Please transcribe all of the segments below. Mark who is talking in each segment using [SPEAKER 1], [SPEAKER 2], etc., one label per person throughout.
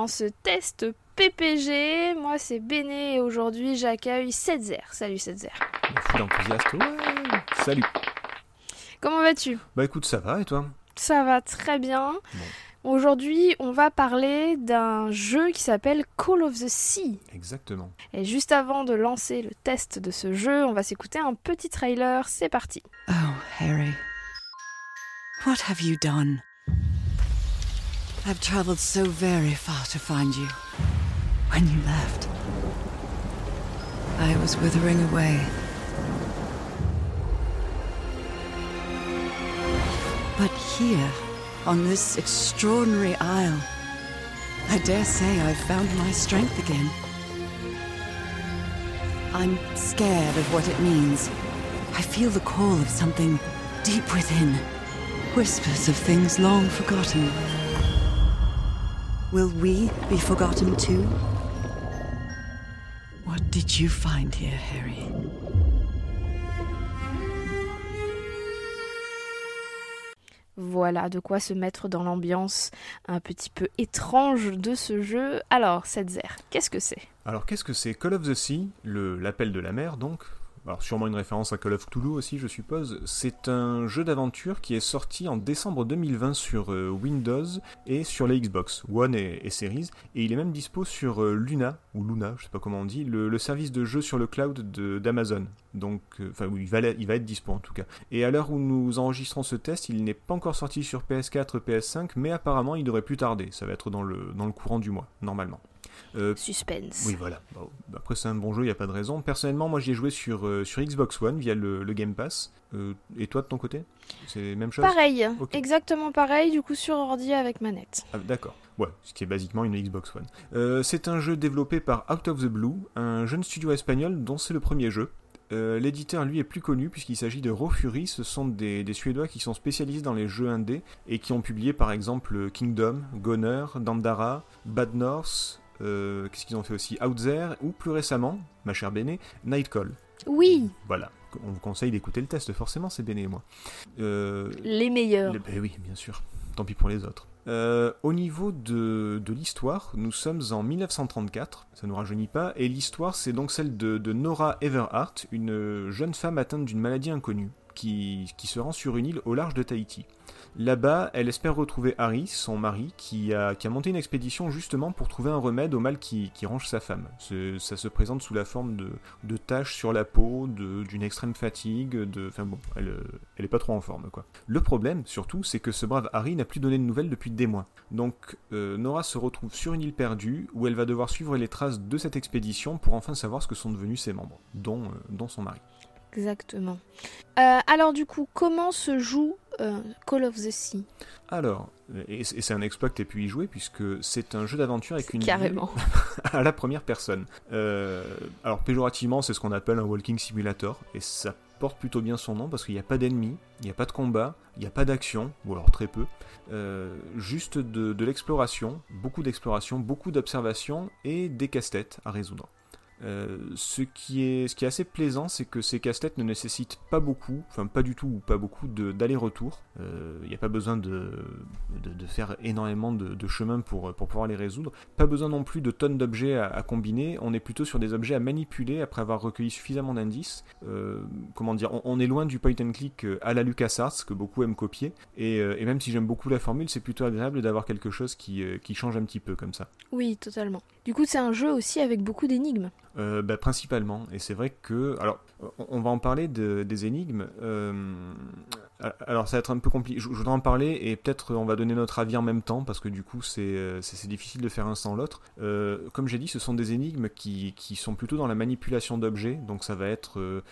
[SPEAKER 1] dans ce test PPG. Moi c'est Béné et aujourd'hui j'accueille Setzer. Salut Setzer.
[SPEAKER 2] Fou d'enthousiaste, ouais Salut
[SPEAKER 1] Comment vas-tu?
[SPEAKER 2] Bah écoute, ça va et toi?
[SPEAKER 1] Ça va très bien. Aujourd'hui on va parler d'un jeu qui s'appelle Call of the Sea.
[SPEAKER 2] Exactement.
[SPEAKER 1] Et juste avant de lancer le test de ce jeu, on va s'écouter un petit trailer. C'est parti.
[SPEAKER 3] Oh, Harry. What have you done? I've traveled so very far to find you. When you left, I was withering away. But here, on this extraordinary isle, I dare say I've found my strength again. I'm scared of what it means. I feel the call of something deep within. Whispers of things long forgotten. Will we be forgotten too? What did you find here, Harry?
[SPEAKER 1] Voilà de quoi se mettre dans l'ambiance un petit peu étrange de ce jeu. Alors Setzer, qu'est-ce que c'est?
[SPEAKER 2] Alors qu'est-ce que c'est? Call of the Sea, le- l'appel de la mer donc alors sûrement une référence à Call of Cthulhu aussi je suppose. C'est un jeu d'aventure qui est sorti en décembre 2020 sur euh, Windows et sur la Xbox One et, Series. Et il est même dispo sur euh, Luna, ou Luna, je sais pas comment on dit, le, service de jeu sur le cloud d'Amazon. Donc, euh, enfin il va, il va être dispo en tout cas. Et à l'heure où nous enregistrons ce test, il n'est pas encore sorti sur PS4, PS5, mais apparemment il devrait plus tarder. Ça va être dans le, dans le courant du mois, normalement. Euh,
[SPEAKER 1] Suspense.
[SPEAKER 2] oui, voilà. Après, c'est un bon jeu, il n'y a pas de raison. Personnellement, moi, j'y ai joué sur, euh, sur Xbox One via le, le Game Pass. Euh, et toi, de ton côté C'est la même chose?
[SPEAKER 1] Pareil, exactement pareil, du coup sur ordi avec manette.
[SPEAKER 2] Ah, D'accord. Ouais, ce qui est basiquement une Xbox One. C'est un jeu développé par Out of the Blue, un jeune studio espagnol dont c'est le premier jeu. Euh, L'éditeur, lui, est plus connu puisqu'il s'agit de Raw Fury. Ce sont des, des Suédois qui sont spécialisés dans les jeux indés et qui ont publié par exemple Kingdom, Goner, Dandara, Bad North. Euh, Qu'est-ce qu'ils ont fait aussi? Out There ou plus récemment, ma chère Béné, Nightcall.
[SPEAKER 1] Oui,
[SPEAKER 2] Voilà. On vous conseille d'écouter le test, forcément, c'est Béné et moi. Euh,
[SPEAKER 1] les meilleurs.
[SPEAKER 2] le- ben oui, bien sûr. Tant pis pour les autres. Euh, au niveau de, de l'histoire, nous sommes en 1934, ça nous rajeunit pas, et l'histoire c'est donc celle de, de Nora Everhart, une jeune femme atteinte d'une maladie inconnue, qui, se rend sur une île au large de Tahiti. Là-bas, elle espère retrouver Harry, son mari, qui a, monté une expédition justement pour trouver un remède au mal qui, qui ronge sa femme. Ça se présente sous la forme de, taches sur la peau, d'une extrême fatigue. Enfin bon, elle, elle est pas trop en forme, quoi. Le problème, surtout, c'est que ce brave Harry n'a plus donné de nouvelles depuis des mois. Donc, euh, Nora se retrouve sur une île perdue, où elle va devoir suivre les traces de cette expédition pour enfin savoir ce que sont devenus ses membres, dont, euh, dont son mari.
[SPEAKER 1] Exactement. Euh, alors du coup, comment se joue euh, Call of the Sea?
[SPEAKER 2] Alors, et c'est un exploit que tu pu y jouer, puisque c'est un jeu d'aventure avec une
[SPEAKER 1] Carrément.
[SPEAKER 2] à la première personne. Euh, alors, péjorativement, c'est ce qu'on appelle un walking simulator, et ça porte plutôt bien son nom, parce qu'il n'y a pas d'ennemis, il n'y a pas de combat, il n'y a pas d'action, ou alors très peu. Euh, juste de, de l'exploration, beaucoup d'exploration, beaucoup d'observation, et des casse-têtes à résoudre. Euh, ce, qui est, assez plaisant, c'est que ces casse-têtes ne nécessitent pas beaucoup, enfin pas du tout ou pas beaucoup d'aller-retour. Euh, Il n'y a pas besoin de, de, faire énormément de, de chemin pour, pour pouvoir les résoudre. Pas besoin non plus de tonnes d'objets à, combiner. On est plutôt sur des objets à manipuler après avoir recueilli suffisamment d'indices. Euh, comment dire on, est loin du point and click euh, à la LucasArts que beaucoup aiment copier. Et, euh, et même si j'aime beaucoup la formule, c'est plutôt agréable d'avoir quelque chose qui, euh, qui change un petit peu comme ça.
[SPEAKER 1] Oui, totalement. Du coup, c'est un jeu aussi avec beaucoup d'énigmes.
[SPEAKER 2] Euh, bah, principalement, et c'est vrai que. Alors, on- va en parler de- des énigmes. Euh, Alors ça va être un peu compliqué. Je, voudrais en parler et peut-être on va donner notre avis en même temps parce que du coup c'est euh, difficile de faire un sans l'autre. Comme j'ai dit, ce sont des énigmes qui, qui sont plutôt dans la manipulation d'objets. Donc ça va être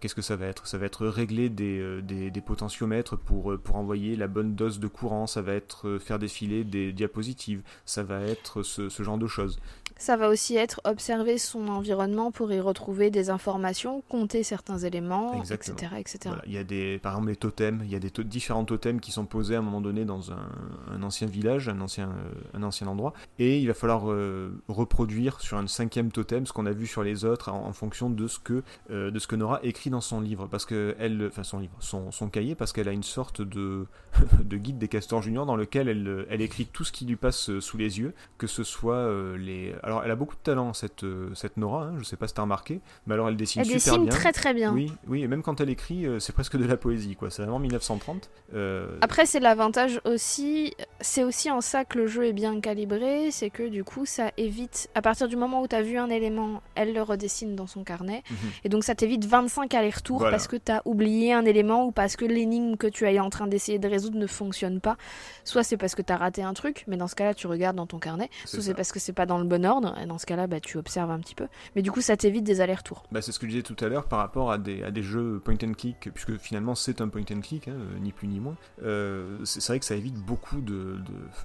[SPEAKER 2] qu'est-ce que ça va être? Ça va être régler des, des, potentiomètres pour pour envoyer la bonne dose de courant. Ça va être faire défiler des diapositives. Ça va être ce genre de choses.
[SPEAKER 1] Ça va aussi être observer son environnement pour y retrouver des informations, compter certains éléments,
[SPEAKER 2] Exactement.
[SPEAKER 1] etc. etc.
[SPEAKER 2] Voilà, il y a des, par exemple les totems, il y a des to- différents totems qui sont posés à un moment donné dans un, un ancien village, un ancien, euh, un ancien endroit, et il va falloir euh, reproduire sur un cinquième totem ce qu'on a vu sur les autres en, en fonction de ce que euh, de ce que Nora écrit dans son livre, parce que elle, enfin son livre, son, son cahier, parce qu'elle a une sorte de de guide des castors juniors dans lequel elle, elle écrit tout ce qui lui passe sous les yeux, que ce soit les, alors elle a beaucoup de talent cette euh, Nora, hein, je sais pas si t'as remarqué, mais alors elle dessine
[SPEAKER 1] Elle
[SPEAKER 2] super
[SPEAKER 1] dessine
[SPEAKER 2] bien.
[SPEAKER 1] très très bien.
[SPEAKER 2] Oui, oui, et même quand elle écrit, euh, c'est presque de la poésie, quoi. C'est vraiment 1930. Euh,
[SPEAKER 1] Après, c'est l'avantage aussi, c'est aussi en ça que le jeu est bien calibré, c'est que du coup, ça évite, à partir du moment où tu as vu un élément, elle le redessine dans son carnet,
[SPEAKER 2] mhm.
[SPEAKER 1] et donc ça t'évite 25 allers-retours
[SPEAKER 2] Voilà.
[SPEAKER 1] parce que tu as oublié un élément ou parce que l'énigme que tu es en train d'essayer de résoudre ne fonctionne pas. Soit c'est parce que tu as raté un truc, mais dans ce cas-là, tu regardes dans ton carnet, soit c'est parce que c'est pas dans le bon ordre, et dans ce cas-là, bah, tu observes un petit peu. Mais du coup, ça t'évite des allers-retours.
[SPEAKER 2] Bah, c'est ce que je disais tout à l'heure par rapport à des, jeux point and click, puisque finalement c'est un point and click, hein, euh, ni plus ni moins. Euh, c'est vrai que ça évite beaucoup de,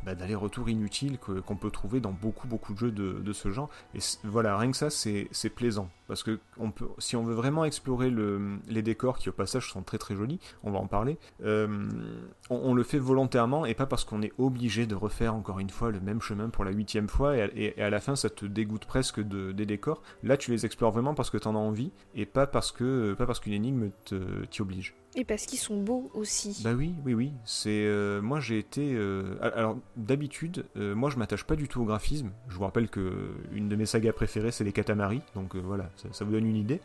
[SPEAKER 2] bah, d'allers-retours inutiles qu'on peut trouver dans beaucoup beaucoup de jeux de, de ce genre. Et voilà, rien que ça, c'est plaisant. Parce que si on veut vraiment explorer le, les décors, qui au passage sont très très jolis, on va en parler, euh, on, le fait volontairement et pas parce qu'on est obligé de refaire encore une fois le même chemin pour la huitième fois et à, la fin ça te dégoûte presque de- des décors. Là tu les explores vraiment parce que t'en as envie et pas parce que pas parce qu'une énigme t'y oblige.
[SPEAKER 1] Et parce qu'ils sont beaux aussi.
[SPEAKER 2] Bah oui, oui, oui. C'est euh, moi j'ai été. euh, alors d'habitude, euh, moi je m'attache pas du tout au graphisme. Je vous rappelle que une de mes sagas préférées c'est les Katamari, donc voilà, ça, vous donne une idée.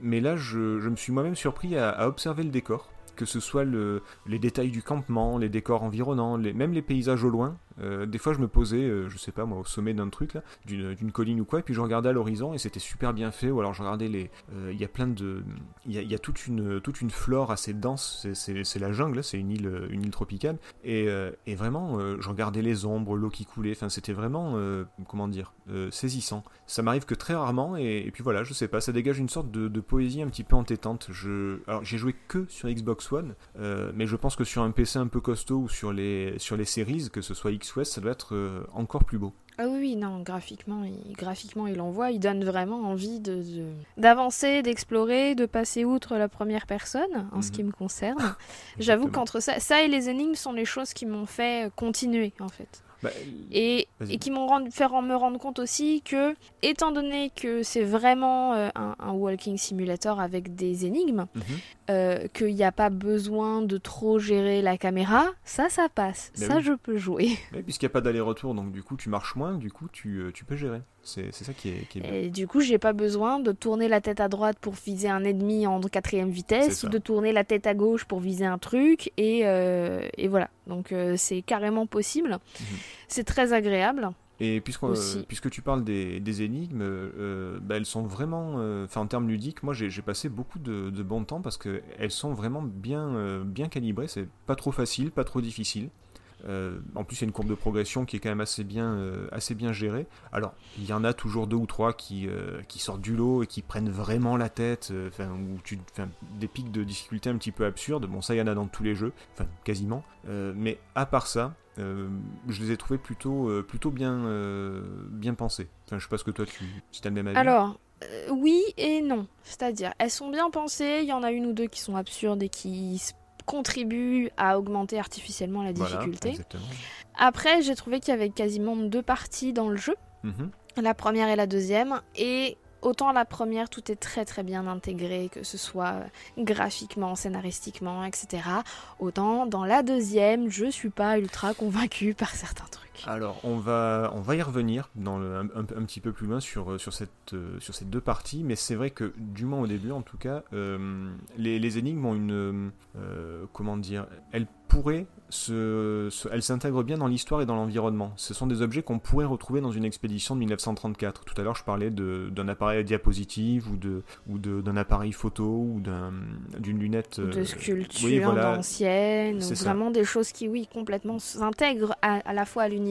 [SPEAKER 2] Mais là, je, me suis moi-même surpris à, observer le décor, que ce soit le, les détails du campement, les décors environnants, même les paysages au loin. Euh, des fois, je me posais, euh, je sais pas moi, au sommet d'un truc là, d'une d'une colline ou quoi, et puis je regardais à l'horizon et c'était super bien fait. Ou alors je regardais les, euh, il y a plein de, il y a, toute une toute une flore assez dense. C'est- la jungle, c'est une île une île tropicale. Et, euh, et vraiment, euh, je regardais les ombres, l'eau qui coulait. Enfin, c'était vraiment, euh, comment dire, euh, saisissant. Ça m'arrive que très rarement, et, puis voilà, je sais pas, ça dégage une sorte de, de poésie un petit peu entêtante. Je, alors j'ai joué que sur Xbox One, euh, mais je pense que sur un PC un peu costaud ou sur les sur les séries, que ce soit Ça doit être euh, encore plus beau.
[SPEAKER 1] Ah oui, non, graphiquement, il, graphiquement, il envoie, il donne vraiment envie de de- d'avancer, d'explorer, de passer outre la première personne, en ce
[SPEAKER 2] Mhm.
[SPEAKER 1] qui me concerne. J'avoue qu'entre ça, ça et les énigmes sont les choses qui m'ont fait continuer, en fait.
[SPEAKER 2] Bah,
[SPEAKER 1] Et, qui m'ont rendu- fait me rendre compte aussi que, étant donné que c'est vraiment euh, un, un walking simulator avec des énigmes,
[SPEAKER 2] mhm.
[SPEAKER 1] euh, qu'il n'y a pas besoin de trop gérer la caméra, ça, ça passe.
[SPEAKER 2] Ben
[SPEAKER 1] ça,
[SPEAKER 2] oui.
[SPEAKER 1] je peux jouer.
[SPEAKER 2] Puisqu'il n'y a pas d'aller-retour, donc du coup tu marches moins, du coup tu, euh, tu peux gérer. C'est ça qui est, qui est bien.
[SPEAKER 1] Et du coup, j'ai pas besoin de tourner la tête à droite pour viser un ennemi en quatrième vitesse ou de tourner la tête à gauche pour viser un truc. Et, et voilà. Donc euh, c'est carrément possible.
[SPEAKER 2] Mhm.
[SPEAKER 1] C'est très agréable.
[SPEAKER 2] Et euh, puisque tu parles des, des énigmes, euh, bah, elles sont vraiment, euh, enfin en termes ludiques, moi j'ai passé beaucoup de, de bon temps parce qu'elles sont vraiment bien, bien calibrées, c'est pas trop facile, pas trop difficile. Euh, en plus, il y a une courbe de progression qui est quand même assez bien, euh, assez bien gérée. Alors, il y en a toujours deux ou trois qui, euh, sortent du lot et qui prennent vraiment la tête, enfin, ou tu, des pics de difficulté un petit peu absurdes. Bon, ça, il y en a dans tous les jeux, quasiment. Mais à part ça, je les ai trouvés plutôt, plutôt bien, euh, bien pensés. Enfin, je sais pas ce que toi, tu, si t'as le même avis.
[SPEAKER 1] Alors, oui et non. C'est-à-dire, elles sont bien pensées. Il y en a une ou deux qui sont absurdes et qui s- contribuent à augmenter artificiellement la difficulté. Après, j'ai trouvé qu'il y avait quasiment deux parties dans le jeu.
[SPEAKER 2] Mhm.
[SPEAKER 1] La première et la deuxième. Et autant la première, tout est très très bien intégré, que ce soit graphiquement, scénaristiquement, etc. Autant dans la deuxième, je suis pas ultra convaincue par certains trucs.
[SPEAKER 2] Alors, on va, on va y revenir dans le- un, un- un petit peu plus loin sur, euh, sur, cette, euh, sur ces deux parties, mais c'est vrai que, du moins au début en tout cas, euh, les, les énigmes ont une. euh, comment dire Elles pourraient se. se- elles s'intègrent bien dans l'histoire et dans l'environnement. Ce sont des objets qu'on pourrait retrouver dans une expédition de 1934. Tout à l'heure, je parlais de- d'un appareil à diapositive ou de ou de- d'un appareil photo ou d'un- d'une lunette.
[SPEAKER 1] de
[SPEAKER 2] euh,
[SPEAKER 1] sculptures
[SPEAKER 2] oui, voilà.
[SPEAKER 1] anciennes,
[SPEAKER 2] ça.
[SPEAKER 1] vraiment des choses qui, oui, complètement s'intègrent à, à la fois à l'univers,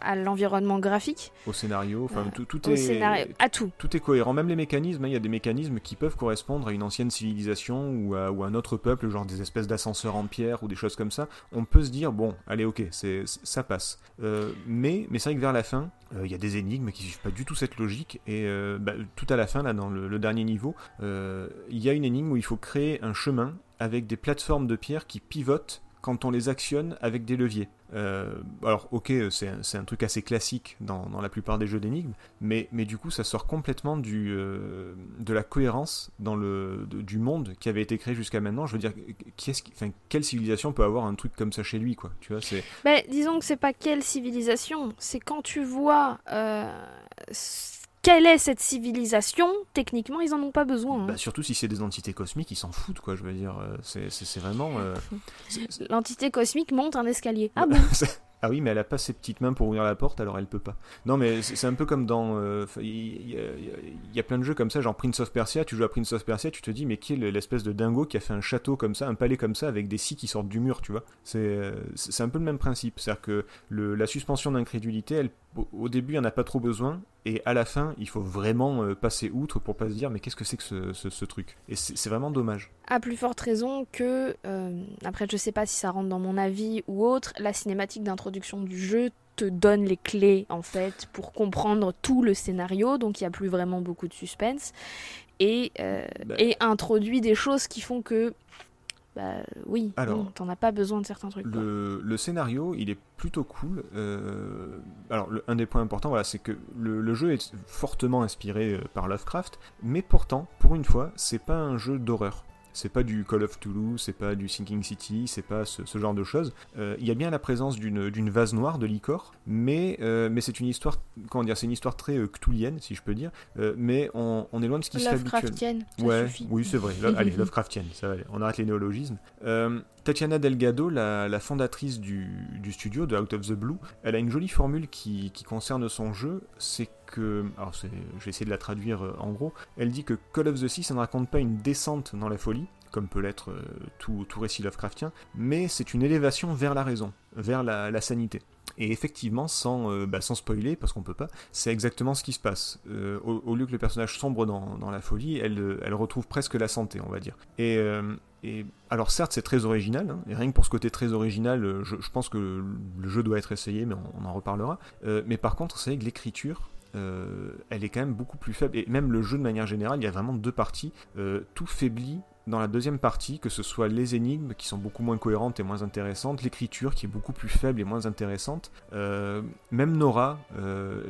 [SPEAKER 1] à l'environnement graphique,
[SPEAKER 2] au scénario. Enfin, tout, tout
[SPEAKER 1] au
[SPEAKER 2] est
[SPEAKER 1] scénario, à tout.
[SPEAKER 2] tout est cohérent, même les mécanismes, hein, il y a des mécanismes qui peuvent correspondre à une ancienne civilisation ou à, ou à un autre peuple, genre des espèces d'ascenseurs en pierre ou des choses comme ça. On peut se dire, bon, allez, ok, c'est, ça passe. Euh, mais mais c'est vrai que vers la fin, euh, il y a des énigmes qui suivent pas du tout cette logique, et euh, bah, tout à la fin, là, dans le, le dernier niveau, il y a une énigme où il faut créer un chemin avec des plateformes de pierre qui pivotent quand on les actionne avec des leviers. Euh, alors ok, c'est un, c'est un truc assez classique dans, la plupart des jeux d'énigmes, mais, du coup ça sort complètement euh, de la cohérence dans le, du monde qui avait été créé jusqu'à maintenant. Je veux dire, quelle civilisation peut avoir un truc comme ça chez lui quoi Tu vois,
[SPEAKER 1] disons que c'est pas quelle civilisation, c'est quand tu vois euh, quelle est cette civilisation, techniquement ils en ont pas besoin. hein.
[SPEAKER 2] bah, surtout si c'est des entités cosmiques, ils s'en foutent quoi. Je veux dire, euh, c'est, vraiment. euh,
[SPEAKER 1] L'entité cosmique monte un escalier. Ah bon?
[SPEAKER 2] C'est- Ah oui, mais elle a pas ses petites mains pour ouvrir la porte, alors elle peut pas. Non, mais c'est un peu comme dans. euh, Il y, a- il y a plein de jeux comme ça, genre Prince of Persia. Tu joues à Prince of Persia, tu te dis, mais qui est le- l'espèce de dingo qui a fait un château comme ça, un palais comme ça, avec des scies qui sortent du mur, tu vois? C'est un peu le même principe. C'est-à-dire que le- la suspension d'incrédulité, elle, au, début, il n'y en a pas trop besoin, et à la fin, il faut vraiment euh, passer outre pour pas se dire, mais qu'est-ce que c'est que ce, ce- ce truc? Et c'est c'est vraiment dommage.
[SPEAKER 1] À plus forte raison que, euh, après je sais pas si ça rentre dans mon avis ou autre, la cinématique d'introduction du jeu te donne les clés en fait pour comprendre tout le scénario, donc il n'y a plus vraiment beaucoup de suspense, et, euh,
[SPEAKER 2] Bah.
[SPEAKER 1] et introduit des choses qui font que, bah oui,
[SPEAKER 2] Alors,
[SPEAKER 1] t'en as pas besoin de certains trucs.
[SPEAKER 2] Le, le scénario, il est plutôt cool. Euh, alors, le- un des points importants, voilà, c'est que le, le jeu est fortement inspiré euh, par Lovecraft, mais pourtant, pour une fois, c'est pas un jeu d'horreur. C'est pas du Call of Toulouse, c'est pas du Sinking City, c'est pas ce, ce genre de choses. Euh, Il y a bien la présence d'une vase noire de licor, mais, euh, mais c'est une histoire, comment dire, c'est une histoire très euh, cthulhienne, si je peux dire, euh, mais on, on est loin de ce qui se fait habituellement.
[SPEAKER 1] Lovecraftienne, ça
[SPEAKER 2] Ouais,
[SPEAKER 1] suffit.
[SPEAKER 2] oui, c'est vrai. Lo- Allez, Lovecraftienne, ça va aller. On arrête les néologismes. Tatiana Delgado, la, fondatrice du, studio de Out of the Blue, elle a une jolie formule qui, concerne son jeu. C'est que. Alors, je vais essayer de la traduire euh, en gros. Elle dit que Call of the Sea, ça ne raconte pas une descente dans la folie, comme peut l'être euh, tout, récit Lovecraftien, mais c'est une élévation vers la raison, vers la sanité. Et effectivement, sans, euh, bah, sans spoiler, parce qu'on peut pas, c'est exactement ce qui se passe. Euh, au, lieu que le personnage sombre dans, dans la folie, elle, euh, elle retrouve presque la santé, on va dire. Et, et alors certes, c'est très original, hein, et rien que pour ce côté très original, je, pense que le jeu doit être essayé, mais on, en reparlera. Mais par contre, c'est vrai que l'écriture, elle est quand même beaucoup plus faible, et même le jeu de manière générale, il y a vraiment deux parties, tout faiblit dans la deuxième partie, que ce soit les énigmes qui sont beaucoup moins cohérentes et moins intéressantes, l'écriture qui est beaucoup plus faible et moins intéressante, euh, même Nora, euh,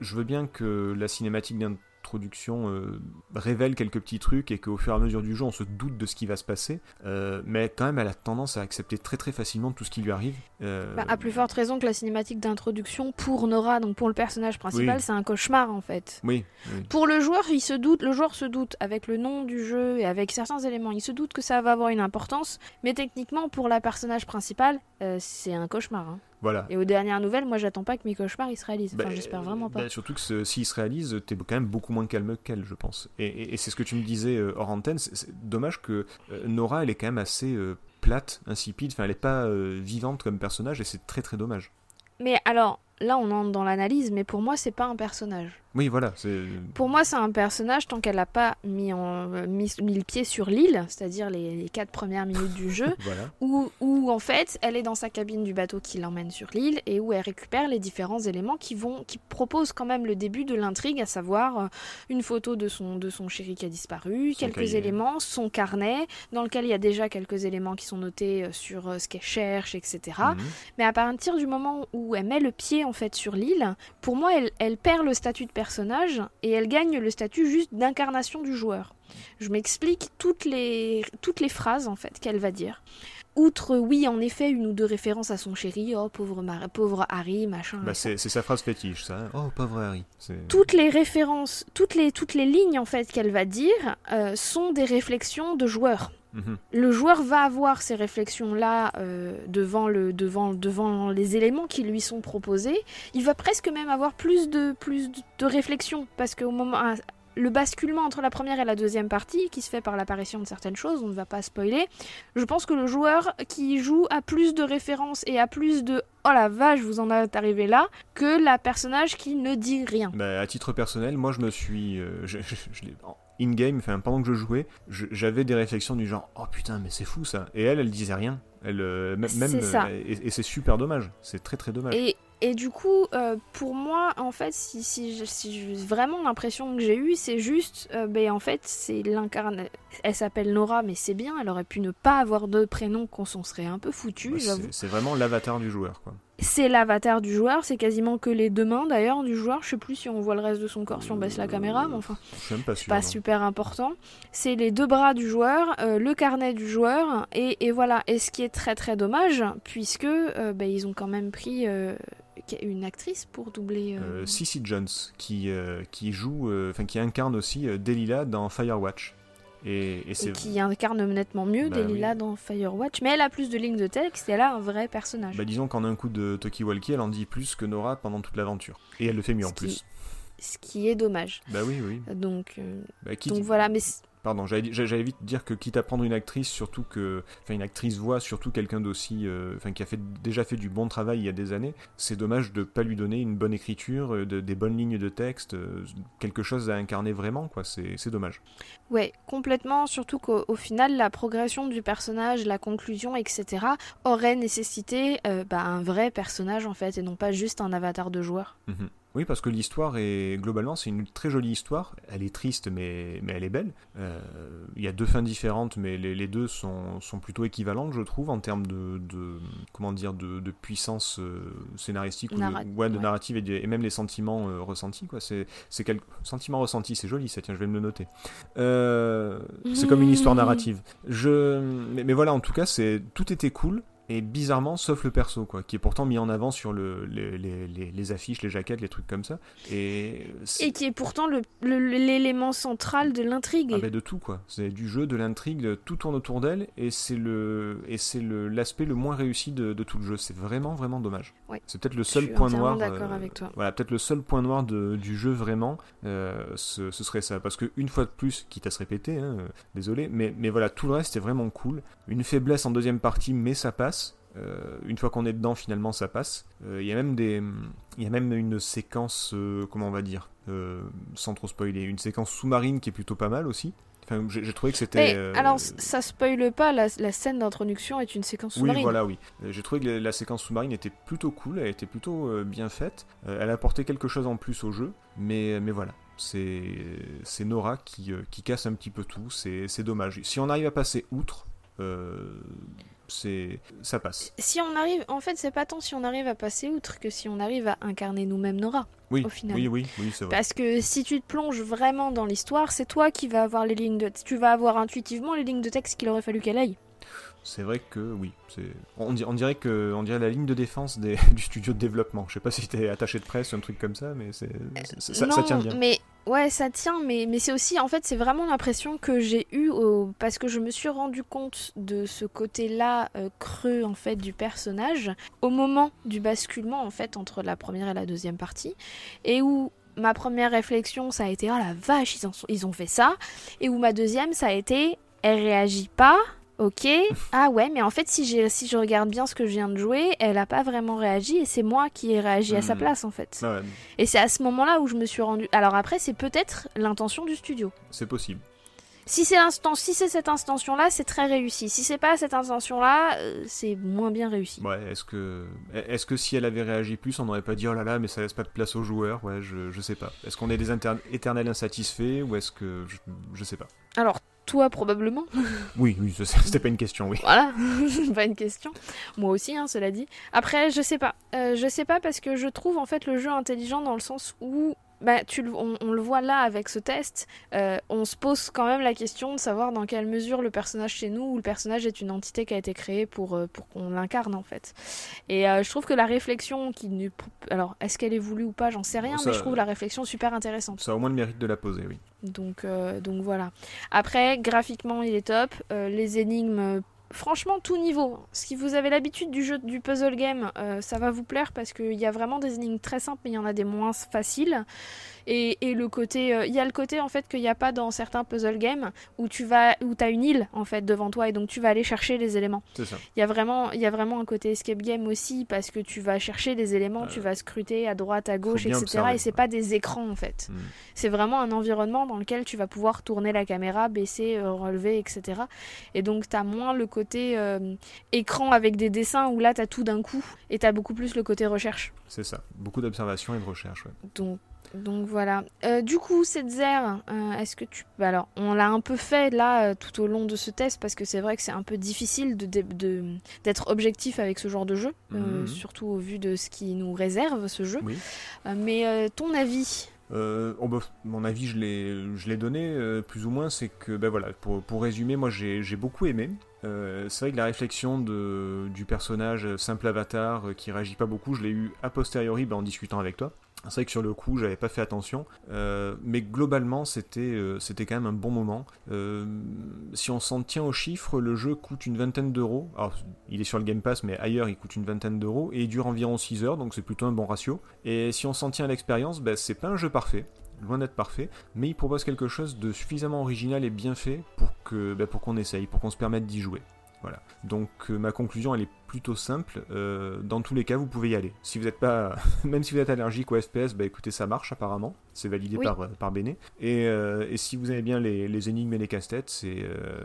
[SPEAKER 2] je veux bien que la cinématique d'introduction euh, révèle quelques petits trucs et qu'au fur et à mesure du jeu on se doute de ce qui va se passer, euh, mais quand même elle a tendance à accepter très très facilement tout ce qui lui arrive. Euh,
[SPEAKER 1] Bah, à plus forte raison que la cinématique d'introduction pour Nora, donc pour le personnage principal,
[SPEAKER 2] Oui.
[SPEAKER 1] c'est un cauchemar en fait.
[SPEAKER 2] Oui, oui.
[SPEAKER 1] Pour le joueur, il se doute, le joueur se doute avec le nom du jeu et avec certains éléments, il se doute que ça va avoir une importance, mais techniquement pour la personnage principale, euh, c'est un cauchemar. hein.
[SPEAKER 2] Voilà.
[SPEAKER 1] Et aux dernières nouvelles, moi j'attends pas que mes cauchemars ils se réalisent. Enfin,
[SPEAKER 2] Bah,
[SPEAKER 1] j'espère vraiment pas.
[SPEAKER 2] bah, surtout que ce- s'il se réalise, t'es quand même beaucoup moins calme qu'elle, je pense. Et, et- et c'est ce que tu me disais euh, hors antenne. C'est c'est dommage que euh, Nora, elle est quand même assez euh, plate, insipide. Enfin, elle est pas euh, vivante comme personnage, et c'est très très dommage.
[SPEAKER 1] Mais alors, là on entre dans l'analyse, mais pour moi c'est pas un personnage.
[SPEAKER 2] Oui, voilà.
[SPEAKER 1] Pour moi, c'est un personnage tant qu'elle n'a pas mis, en, euh, mis, mis le pied sur l'île, c'est-à-dire les, les quatre premières minutes du jeu,
[SPEAKER 2] voilà.
[SPEAKER 1] où, où en fait elle est dans sa cabine du bateau qui l'emmène sur l'île et où elle récupère les différents éléments qui vont qui proposent quand même le début de l'intrigue, à savoir euh, une photo de son de son chéri qui a disparu,
[SPEAKER 2] Son
[SPEAKER 1] quelques
[SPEAKER 2] cahier.
[SPEAKER 1] éléments, son carnet dans lequel il y a déjà quelques éléments qui sont notés euh, sur ce qu'elle cherche, etc.
[SPEAKER 2] Mhm.
[SPEAKER 1] Mais à partir du moment où elle met le pied en fait sur l'île, pour moi elle, elle perd le statut de personnage et elle gagne le statut juste d'incarnation du joueur. Je m'explique toutes les, toutes les phrases en fait qu'elle va dire. Outre, oui, en effet, une ou deux références à son chéri, oh pauvre, Mar- pauvre Harry, machin.
[SPEAKER 2] Bah, c'est sa phrase fétiche, ça. Oh, pauvre Harry.
[SPEAKER 1] Toutes les références, toutes les, toutes les lignes en fait qu'elle va dire euh, sont des réflexions de joueurs.
[SPEAKER 2] Mhm.
[SPEAKER 1] Le joueur va avoir ces réflexions-là euh, devant, le, devant, devant les éléments qui lui sont proposés. Il va presque même avoir plus de, plus de, de réflexions parce qu'au moment, à- le basculement entre la première et la deuxième partie, qui se fait par l'apparition de certaines choses, on ne va pas spoiler, je pense que le joueur qui joue a plus de références et a plus de oh la vache, vous en êtes arrivé là, que la personnage qui ne dit rien.
[SPEAKER 2] Bah, à titre personnel, moi je me suis. euh, je, je- in-game, enfin, pendant que je jouais, j'avais des réflexions du genre Oh putain, mais c'est fou ça. Et elle, elle disait rien. Elle, euh, même,
[SPEAKER 1] ça.
[SPEAKER 2] euh, et, et c'est super dommage. C'est très très dommage.
[SPEAKER 1] Et, et du coup, euh, pour moi, en fait, si, si, vraiment l'impression que j'ai eue, c'est juste, euh, ben, en fait, c'est l'incarnation. Elle s'appelle Nora, mais c'est bien, elle aurait pu ne pas avoir de prénom, qu'on s'en serait un peu foutu,
[SPEAKER 2] Ouais,
[SPEAKER 1] j'avoue.
[SPEAKER 2] c'est vraiment l'avatar du joueur, quoi.
[SPEAKER 1] C'est l'avatar du joueur, c'est quasiment que les deux mains d'ailleurs du joueur. Je sais plus si on voit le reste de son corps si on baisse la caméra, mais enfin,
[SPEAKER 2] pas sûr.
[SPEAKER 1] pas super important. C'est les deux bras du joueur, euh, le carnet du joueur, et, et voilà. Et ce qui est très très dommage, puisque ben, ils ont quand même pris une actrice pour doubler. euh,
[SPEAKER 2] Euh, Cissy Jones, qui, euh, qui joue, euh, enfin qui incarne aussi Delilah dans Firewatch. Et, et
[SPEAKER 1] qui incarne nettement mieux
[SPEAKER 2] Bah
[SPEAKER 1] Delilah dans Firewatch, mais elle a plus de lignes de texte et elle a un vrai personnage.
[SPEAKER 2] Bah, disons qu'en un coup de Toki Walkie, elle en dit plus que Nora pendant toute l'aventure. Et elle le fait mieux en
[SPEAKER 1] qui-
[SPEAKER 2] plus.
[SPEAKER 1] Ce qui est dommage.
[SPEAKER 2] Bah oui, oui.
[SPEAKER 1] Donc, euh,
[SPEAKER 2] Bah,
[SPEAKER 1] donc voilà, mais
[SPEAKER 2] Pardon, j'allais vite dire que quitte à prendre une actrice, surtout que, enfin une actrice voix, surtout quelqu'un d'aussi, euh, enfin qui a fait déjà fait du bon travail il y a des années, c'est dommage de pas lui donner une bonne écriture, euh, de- des bonnes lignes de texte, euh, quelque chose à incarner vraiment, quoi. C'est dommage.
[SPEAKER 1] ouais, complètement. Surtout qu'au au final, la progression du personnage, la conclusion, etc., aurait nécessité euh, bah, un vrai personnage en fait, et non pas juste un avatar de joueur.
[SPEAKER 2] Mhm. Oui, parce que l'histoire est globalement c'est une très jolie histoire. Elle est triste, mais, mais elle est belle. Euh, Il y a deux fins différentes, mais les, les deux sont, sont plutôt équivalentes, je trouve, en termes de, de comment dire de, de puissance euh, scénaristique ou de, ouais, de
[SPEAKER 1] ouais.
[SPEAKER 2] narrative et, même les sentiments euh, ressentis. Quoi, c'est c'est quel sentiments ressentis, c'est joli. Ça, tiens, je vais me le noter. C'est comme une histoire narrative. Je, mais, mais voilà, en tout cas, c'est tout était cool. Et bizarrement, sauf le perso, quoi, qui est pourtant mis en avant sur le, les, les- les- les affiches, les jaquettes, les trucs comme ça. Et,
[SPEAKER 1] Et qui est pourtant l'élément central de l'intrigue.
[SPEAKER 2] ah ben, de tout, quoi. C'est du jeu, de l'intrigue, tout tourne autour d'elle, et c'est c'est le, l'aspect le moins réussi de, de tout le jeu. C'est vraiment, vraiment dommage.
[SPEAKER 1] Ouais.
[SPEAKER 2] C'est peut-être le seul point noir.
[SPEAKER 1] d'accord
[SPEAKER 2] euh,
[SPEAKER 1] avec toi.
[SPEAKER 2] Voilà, peut-être le seul point noir de- du jeu vraiment, euh, ce, ce serait ça. Parce que une fois de plus, quitte à se répéter, hein, euh, désolé, mais, mais voilà, tout le reste est vraiment cool. Une faiblesse en deuxième partie, mais ça passe. Euh, une fois qu'on est dedans, finalement, ça passe. Euh, Il y a même des, il y a même une séquence, euh, comment on va dire, euh, sans trop spoiler, une séquence sous-marine qui est plutôt pas mal aussi. Enfin, j'ai trouvé que c'était. Euh,
[SPEAKER 1] alors, ça spoile pas, la, la scène d'introduction est une séquence
[SPEAKER 2] oui,
[SPEAKER 1] sous-marine.
[SPEAKER 2] voilà, oui. Euh, J'ai trouvé que la, la séquence sous-marine était plutôt cool, elle était plutôt euh, bien faite. Euh, elle apportait quelque chose en plus au jeu, mais, mais voilà. C'est Nora qui, euh, qui casse un petit peu tout, c'est dommage. Si on arrive à passer outre, euh, c'est ça passe.
[SPEAKER 1] Si on arrive, en fait, c'est pas tant si on arrive à passer outre que si on arrive à incarner nous-mêmes Nora.
[SPEAKER 2] Oui,
[SPEAKER 1] Au final.
[SPEAKER 2] oui, oui, oui, c'est vrai.
[SPEAKER 1] Parce que si tu te plonges vraiment dans l'histoire, c'est toi qui vas avoir les lignes de, tu vas avoir intuitivement les lignes de texte qu'il aurait fallu qu'elle aille.
[SPEAKER 2] C'est vrai que oui, on, di- on dirait que on dirait la ligne de défense des, du studio de développement. Je sais pas si t'es attaché de presse ou un truc comme ça, mais c'est ça, tient bien.
[SPEAKER 1] mais ouais, ça tient, mais, mais c'est aussi, en fait, c'est vraiment l'impression que j'ai eue au- parce que je me suis rendu compte de ce côté-là euh, creux en fait du personnage au moment du basculement en fait entre la première et la deuxième partie, et où ma première réflexion ça a été oh la vache ils, en sont- ils ont fait ça, et où ma deuxième ça a été elle réagit pas. Ok, ah ouais, mais en fait, si, je regarde bien ce que je viens de jouer, elle a pas vraiment réagi et c'est moi qui ai réagi à sa
[SPEAKER 2] Hmm.
[SPEAKER 1] place en fait.
[SPEAKER 2] Ah ouais,
[SPEAKER 1] Et c'est à ce moment-là où je me suis rendu. Alors après, c'est peut-être l'intention du studio.
[SPEAKER 2] c'est possible.
[SPEAKER 1] Si c'est l'instant, si c'est cette intention-là, c'est très réussi. Si c'est pas cette intention-là, euh, c'est moins bien réussi.
[SPEAKER 2] Ouais, est-ce que, est-ce que si elle avait réagi plus, on n'aurait pas dit oh là là, mais ça laisse pas de place aux joueurs? Ouais, je, je sais pas. Est-ce qu'on est des éternels insatisfaits ou est-ce que. Je, je sais pas.
[SPEAKER 1] Alors toi probablement.
[SPEAKER 2] Oui, oui, c'était pas une question, oui.
[SPEAKER 1] Voilà, pas une question. Moi aussi, hein, cela dit. Après, je sais pas. Euh, je sais pas parce que je trouve en fait le jeu intelligent dans le sens où bah, tu, on, on le voit là avec ce test, euh, on se pose quand même la question de savoir dans quelle mesure le personnage chez nous ou le personnage est une entité qui a été créée pour, euh, pour qu'on l'incarne en fait. Et euh, je trouve que la réflexion qui. Alors, est-ce qu'elle est voulue ou pas, j'en sais rien,
[SPEAKER 2] Ça-
[SPEAKER 1] mais je trouve la réflexion super intéressante.
[SPEAKER 2] Ça a au moins le mérite de la poser, oui.
[SPEAKER 1] Donc, euh, donc voilà. Après, graphiquement, il est top. Les énigmes, franchement, tout niveau. Si vous avez l'habitude du jeu du puzzle game, euh, ça va vous plaire parce qu'il y a vraiment des énigmes très simples, mais il y en a des moins faciles. Et, et le côté, euh, il y a le côté en fait qu'il n'y a pas dans certains puzzle games où tu vas, où as une île en fait devant toi et donc tu vas aller chercher les éléments.
[SPEAKER 2] C'est ça.
[SPEAKER 1] Il y a vraiment, il y a vraiment un côté escape game aussi parce que tu vas chercher les éléments, tu vas scruter à droite, à gauche, etc.
[SPEAKER 2] observer,
[SPEAKER 1] et c'est
[SPEAKER 2] ouais.
[SPEAKER 1] pas des écrans en fait.
[SPEAKER 2] Mm.
[SPEAKER 1] C'est vraiment un environnement dans lequel tu vas pouvoir tourner la caméra, baisser, euh, relever, etc. Et donc tu as moins le côté euh, écran avec des dessins où là tu as tout d'un coup et tu as beaucoup plus le côté recherche.
[SPEAKER 2] C'est ça. Beaucoup d'observation et de recherche, ouais.
[SPEAKER 1] Donc, donc voilà. Euh, du coup, cette zère, euh, est-ce que tu. alors, on l'a un peu fait là euh, tout au long de ce test parce que c'est vrai que c'est un peu difficile de, dé- de- d'être objectif avec ce genre de jeu,
[SPEAKER 2] Mhm.
[SPEAKER 1] surtout au vu de ce qui nous réserve ce jeu.
[SPEAKER 2] Oui.
[SPEAKER 1] Mais ton avis?
[SPEAKER 2] Euh, oh bah, mon avis, je l'ai, je l'ai donné euh, plus ou moins. C'est que, ben voilà, pour, pour résumer, moi j'ai, j'ai beaucoup aimé. Euh, c'est vrai que la réflexion de, du personnage simple avatar qui réagit pas beaucoup, je l'ai eu a posteriori ben, en discutant avec toi. C'est vrai que sur le coup, j'avais pas fait attention, euh, mais globalement, c'était euh, c'était quand même un bon moment. Euh, si on s'en tient aux chiffres, le jeu coûte une vingtaine d'euros. Alors, il est sur le Game Pass, mais ailleurs, il coûte une vingtaine d'euros et il dure environ 6 heures, donc c'est plutôt un bon ratio. Et si on s'en tient à l'expérience, ben, c'est pas un jeu parfait, loin d'être parfait, mais il propose quelque chose de suffisamment original et bien fait pour que ben, pour qu'on essaye, pour qu'on se permette d'y jouer. Voilà. Donc ma conclusion elle est plutôt simple. Euh, dans tous les cas, vous pouvez y aller. Si vous n'êtes pas, même si vous êtes allergique au FPS, bah écoutez, ça marche apparemment. C'est validé
[SPEAKER 1] Oui.
[SPEAKER 2] par par Bene. Et, euh, et si vous aimez bien les, les énigmes et les casse-têtes, c'est euh,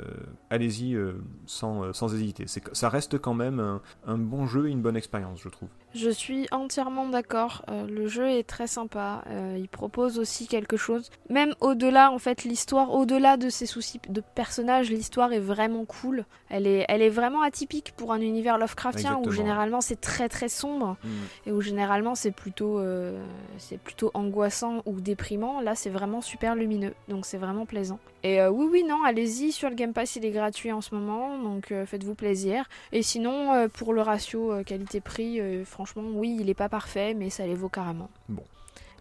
[SPEAKER 2] allez-y euh, sans, euh, sans hésiter. C'est ça reste quand même un, un bon jeu et une bonne expérience, je trouve.
[SPEAKER 1] Je suis entièrement d'accord. Euh, le jeu est très sympa. Euh, il propose aussi quelque chose. Même au-delà, en fait, l'histoire, au-delà de ses soucis de personnages, l'histoire est vraiment cool. Elle est, elle est vraiment atypique pour un univers Lovecraftien où généralement c'est très très sombre et où généralement c'est plutôt, euh, c'est plutôt angoissant ou déprimant. Là, c'est vraiment super lumineux, donc c'est vraiment plaisant. Et euh, oui, oui, non, allez-y sur le Game Pass, il est gratuit en ce moment, donc euh, faites-vous plaisir. Et sinon, pour le ratio qualité-prix, franchement, oui, il est pas parfait, mais ça les vaut carrément.
[SPEAKER 2] Bon.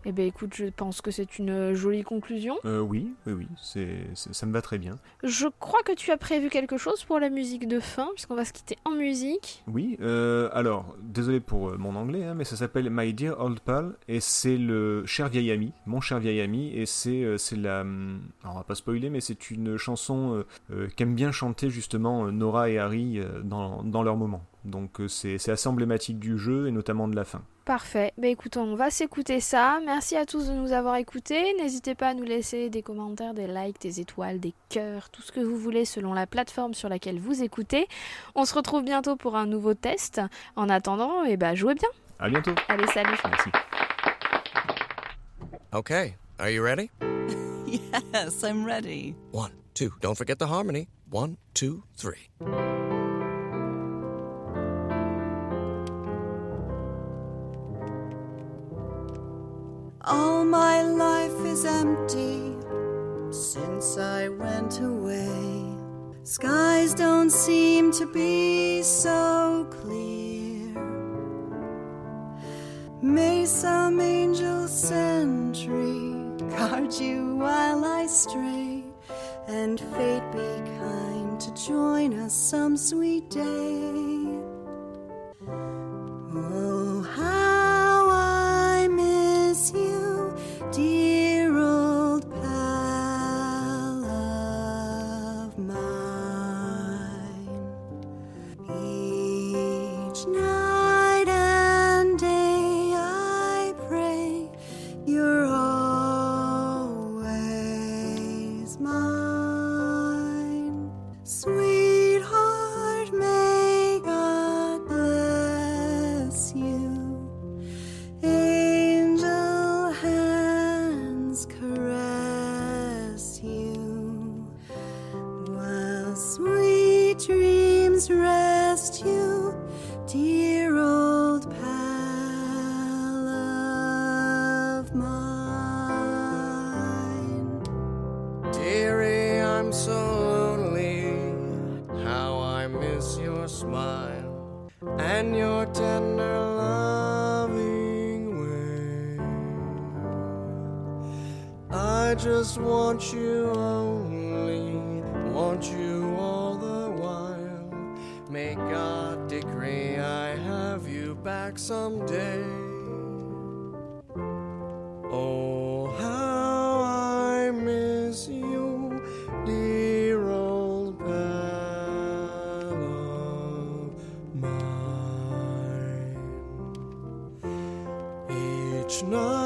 [SPEAKER 1] Eh ben écoute, je pense que c'est une euh, jolie conclusion.
[SPEAKER 2] Euh, oui, oui, oui, c'est, ça me va très bien.
[SPEAKER 1] Je crois que tu as prévu quelque chose pour la musique de fin, puisqu'on va se quitter en musique.
[SPEAKER 2] Oui, euh, alors, désolé pour mon anglais, hein, mais ça s'appelle My Dear Old Pal, et c'est le cher vieil ami, mon cher vieil ami, et c'est c'est la... Alors, on va pas spoiler, mais c'est une chanson euh, qu'aiment bien chanter justement Nora et Harry dans, dans leur moment. Donc euh, c'est assez emblématique du jeu, et notamment de la fin.
[SPEAKER 1] Parfait. Ben écoute, on va s'écouter ça. Merci à tous de nous avoir écoutés. N'hésitez pas à nous laisser des commentaires, des likes, des étoiles, des cœurs, tout ce que vous voulez selon la plateforme sur laquelle vous écoutez. On se retrouve bientôt pour un nouveau test. En attendant, eh ben jouez bien.
[SPEAKER 2] À bientôt
[SPEAKER 1] Allez, salut.
[SPEAKER 2] Merci.
[SPEAKER 4] Okay, are you ready?
[SPEAKER 3] Yes, I'm ready.
[SPEAKER 4] One, two, don't forget the harmony. One, two, three.
[SPEAKER 5] My life is empty since I went away. Skies don't seem to be so clear. May some angel sentry guard you while I stray, and fate be kind to join us some sweet day. Oh,
[SPEAKER 6] just want you only, want you all the while. May God decree I have you back someday. Oh, how I miss you, dear old pal of mine. Each night